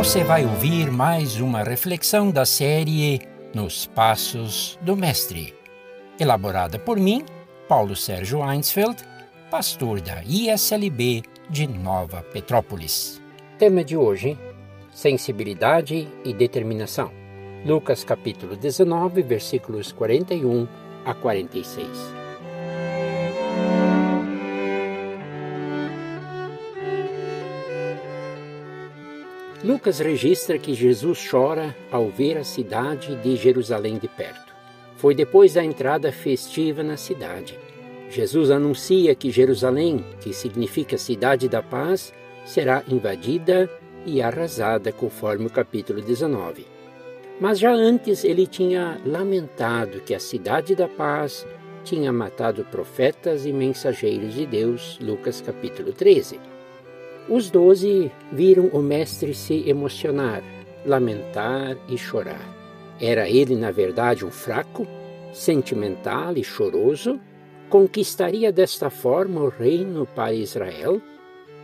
Você vai ouvir mais uma reflexão da série Nos Passos do Mestre, elaborada por mim, Paulo Sérgio Einsfeld, pastor da ISLB de Nova Petrópolis. Tema de hoje: Sensibilidade e determinação. Lucas capítulo 19, versículos 41 a 46. Lucas registra que Jesus chora ao ver a cidade de Jerusalém de perto. Foi depois da entrada festiva na cidade. Jesus anuncia que Jerusalém, que significa cidade da paz, será invadida e arrasada, conforme o capítulo 19. Mas já antes ele tinha lamentado que a cidade da paz tinha matado profetas e mensageiros de Deus, Lucas capítulo 13. Os doze viram o mestre se emocionar, lamentar e chorar. Era ele, na verdade, um fraco, sentimental e choroso? Conquistaria desta forma o reino para Israel?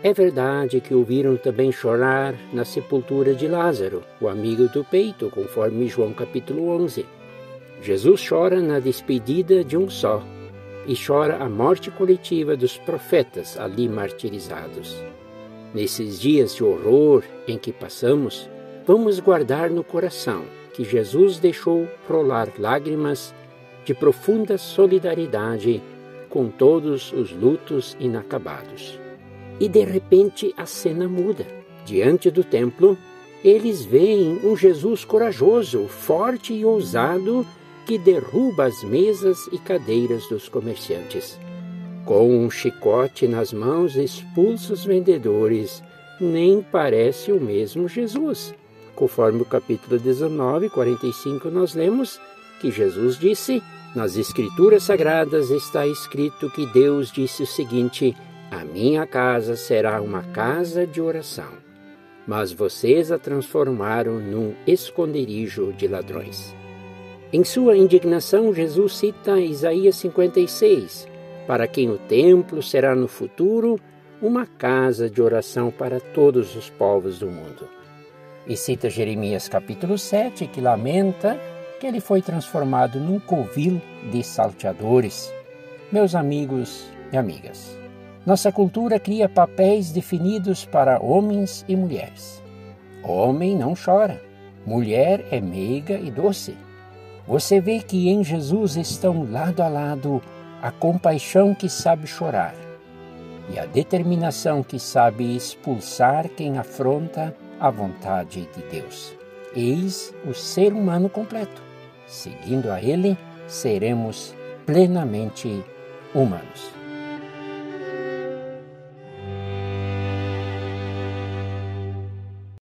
É verdade que o viram também chorar na sepultura de Lázaro, o amigo do peito, conforme João capítulo 11. Jesus chora na despedida de um só e chora a morte coletiva dos profetas ali martirizados. Nesses dias de horror em que passamos, vamos guardar no coração que Jesus deixou rolar lágrimas de profunda solidariedade com todos os lutos inacabados. E de repente a cena muda. Diante do templo, eles veem um Jesus corajoso, forte e ousado que derruba as mesas e cadeiras dos comerciantes. Com um chicote nas mãos, expulsa os vendedores. Nem parece o mesmo Jesus. Conforme o capítulo 19, 45, nós lemos que Jesus disse: Nas Escrituras Sagradas está escrito que Deus disse o seguinte: A minha casa será uma casa de oração. Mas vocês a transformaram num esconderijo de ladrões. Em sua indignação, Jesus cita Isaías 56, para quem o templo será no futuro uma casa de oração para todos os povos do mundo. E cita Jeremias capítulo 7, que lamenta que ele foi transformado num covil de salteadores. Meus amigos e amigas, nossa cultura cria papéis definidos para homens e mulheres. Homem não chora, mulher é meiga e doce. Você vê que em Jesus estão lado a lado a compaixão que sabe chorar e a determinação que sabe expulsar quem afronta a vontade de Deus. Eis o ser humano completo. Seguindo a Ele, seremos plenamente humanos.